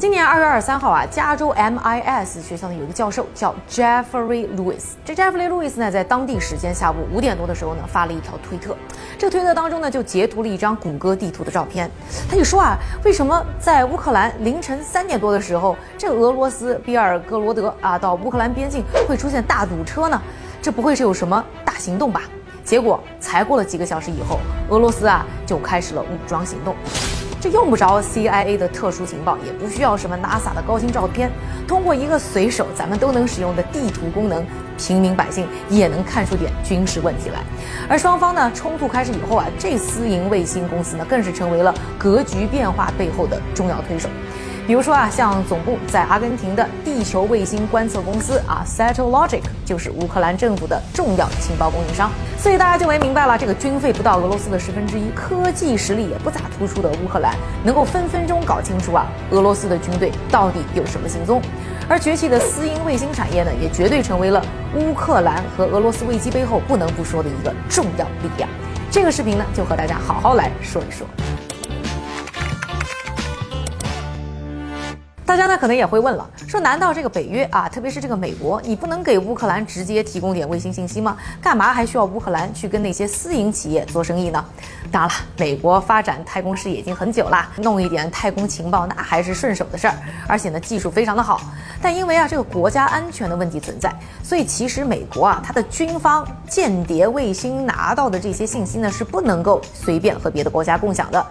今年二月二十三号啊，加州 MIS 学校呢有一个教授叫 Jeffrey Lewis。这 Jeffrey Lewis 呢，在当地时间下午五点多的时候呢，发了一条推特。这个推特当中呢，就截图了一张谷歌地图的照片。他就说啊，为什么在乌克兰凌晨三点多的时候，这俄罗斯比尔格罗德啊到乌克兰边境会出现大堵车呢？这不会是有什么大行动吧？结果才过了几个小时以后，俄罗斯啊就开始了武装行动。这用不着 CIA 的特殊情报，也不需要什么 NASA 的高清照片，通过一个随手咱们都能使用的地图功能，平民百姓也能看出点军事问题来。而双方呢冲突开始以后啊，这私营卫星公司呢更是成为了格局变化背后的重要推手。比如说啊，像总部在阿根廷的地球卫星观测公司啊，Satellogic 就是乌克兰政府的重要情报供应商。所以大家就没明白了，这个军费不到俄罗斯的十分之一，科技实力也不咋突出的乌克兰，能够分分钟搞清楚啊，俄罗斯的军队到底有什么行踪。而崛起的私营卫星产业呢，也绝对成为了乌克兰和俄罗斯危机背后不能不说的一个重要力量。这个视频呢，就和大家好好来说一说。大家呢可能也会问了，说难道这个北约啊，特别是这个美国，你不能给乌克兰直接提供点卫星信息吗？干嘛还需要乌克兰去跟那些私营企业做生意呢？当然了，美国发展太空事业已经很久了，弄一点太空情报那还是顺手的事儿，而且呢技术非常的好。但因为啊这个国家安全的问题存在，所以其实美国啊它的军方间谍卫星拿到的这些信息呢是不能够随便和别的国家共享的。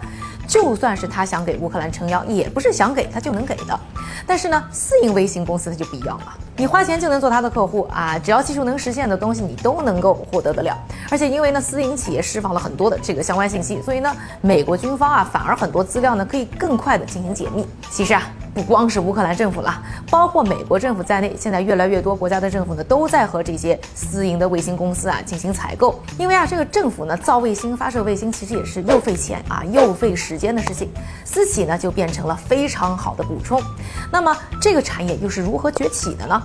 就算是他想给乌克兰撑腰，也不是想给他就能给的。但是呢，私营微型公司它就不一样了，你花钱就能做他的客户啊，只要技术能实现的东西，你都能够获得得了。而且因为呢，私营企业释放了很多的这个相关信息，所以呢，美国军方啊，反而很多资料呢可以更快的进行解密。其实啊。不光是乌克兰政府了，包括美国政府在内，现在越来越多国家的政府呢，都在和这些私营的卫星公司啊进行采购。因为啊，这个政府呢造卫星、发射卫星，其实也是又费钱啊又费时间的事情，私企呢就变成了非常好的补充。那么这个产业又是如何崛起的呢？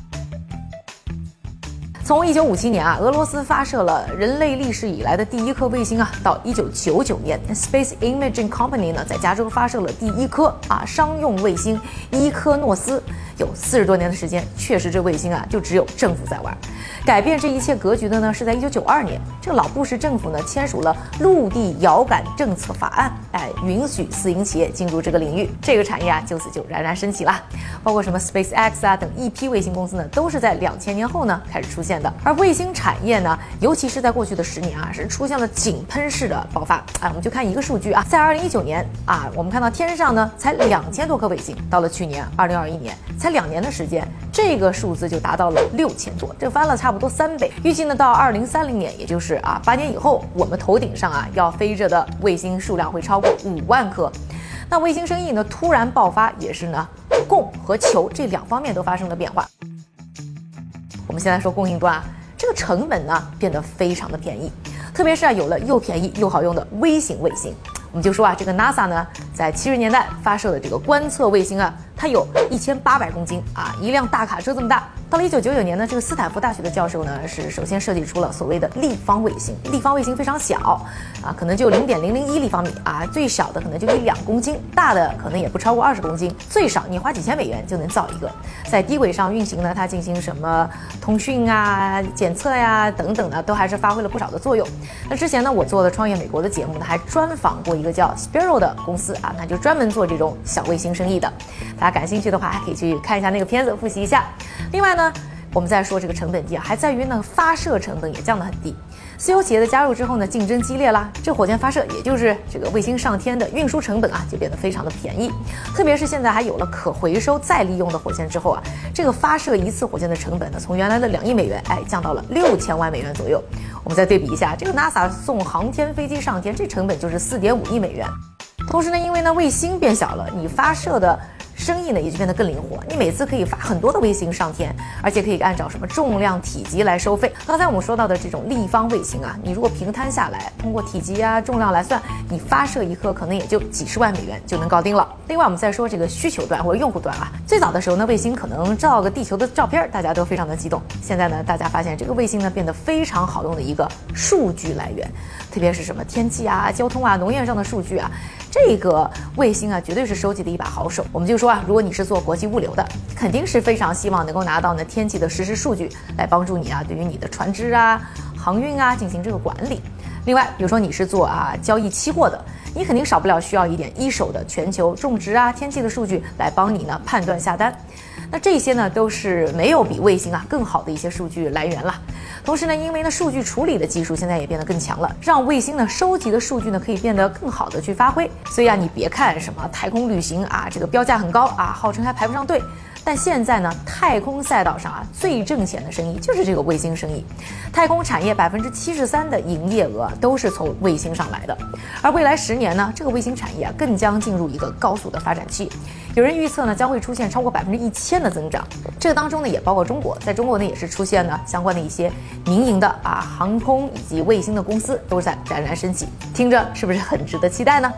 从一九五七年啊，俄罗斯发射了人类历史以来的第一颗卫星啊，到一九九九年，Space Imaging Company 呢在加州发射了第一颗啊商用卫星伊科诺斯。有四十多年的时间，确实这卫星啊就只有政府在玩。改变这一切格局的呢，是在一九九二年，这个老布什政府呢签署了陆地遥感政策法案，哎，允许私营企业进入这个领域，这个产业啊就此就冉冉升起了。包括什么 SpaceX 啊等一批卫星公司呢，都是在两千年后呢开始出现的。而卫星产业呢，尤其是在过去的十年啊，是出现了井喷式的爆发。哎，我们就看一个数据啊，在二零一九年啊，我们看到天上呢才两千多颗卫星，到了去年二零二一年，才两年的时间，这个数字就达到了六千多，这翻了差不多三倍。预计呢，到二零三零年，也就是啊八年以后，我们头顶上啊要飞着的卫星数量会超过五万颗。那卫星生意呢突然爆发，也是呢供和求这两方面都发生了变化。我们先来说供应端啊，这个成本呢变得非常的便宜，特别是啊有了又便宜又好用的微型卫星。我们就说啊，这个 NASA 呢在七十年代发射的这个观测卫星啊，它有一千八百公斤啊，一辆大卡车这么大。到了一九九九年呢，这个斯坦福大学的教授呢是首先设计出了所谓的立方卫星。立方卫星非常小啊，可能就零点零零一立方米啊，最小的可能就一两公斤，大的可能也不超过二十公斤。最少你花几千美元就能造一个，在低轨上运行呢，它进行什么通讯啊、检测呀等等呢，都还是发挥了不少的作用。那之前呢，我做的创业美国的节目呢，还专访过一个叫 Spiral 的公司啊，那就专门做这种小卫星生意的。大家感兴趣的话，还可以去看一下那个片子，复习一下。另外呢我们再说这个成本低啊，还在于呢发射成本也降得很低。私有企业的加入之后呢，竞争激烈啦，这火箭发射也就是这个卫星上天的运输成本啊，就变得非常的便宜。特别是现在还有了可回收再利用的火箭之后啊，这个发射一次火箭的成本呢，从原来的两亿美元哎降到了六千万美元左右。我们再对比一下，这个 NASA 送航天飞机上天，这成本就是四点五亿美元。同时呢，因为呢卫星变小了，你发射的。生意呢也就变得更灵活，你每次可以发很多的卫星上天，而且可以按照什么重量、体积来收费。刚才我们说到的这种立方卫星啊，你如果平摊下来，通过体积啊、重量来算，你发射一颗可能也就几十万美元就能搞定了。另外，我们再说这个需求端或者用户端啊，最早的时候呢，卫星可能照个地球的照片，大家都非常的激动。现在呢，大家发现这个卫星呢变得非常好用的一个数据来源，特别是什么天气啊、交通啊、农业上的数据啊。这个卫星啊，绝对是收集的一把好手。我们就说啊，如果你是做国际物流的，肯定是非常希望能够拿到呢天气的实时数据，来帮助你啊，对于你的船只啊、航运啊进行这个管理。另外，比如说你是做啊交易期货的，你肯定少不了需要一点一手的全球种植啊天气的数据来帮你呢判断下单。那这些呢都是没有比卫星啊更好的一些数据来源了。同时呢，因为呢数据处理的技术现在也变得更强了，让卫星呢收集的数据呢可以变得更好的去发挥。所以啊，你别看什么太空旅行啊，这个标价很高啊，号称还排不上队。但现在呢，太空赛道上啊，最挣钱的生意就是这个卫星生意。太空产业百分之七十三的营业额都是从卫星上来的。而未来十年呢，这个卫星产业啊，更将进入一个高速的发展期。有人预测呢，将会出现超过百分之一千的增长。这个当中呢，也包括中国。在中国呢，也是出现了相关的一些民营的啊航空以及卫星的公司都在冉冉升起。听着是不是很值得期待呢？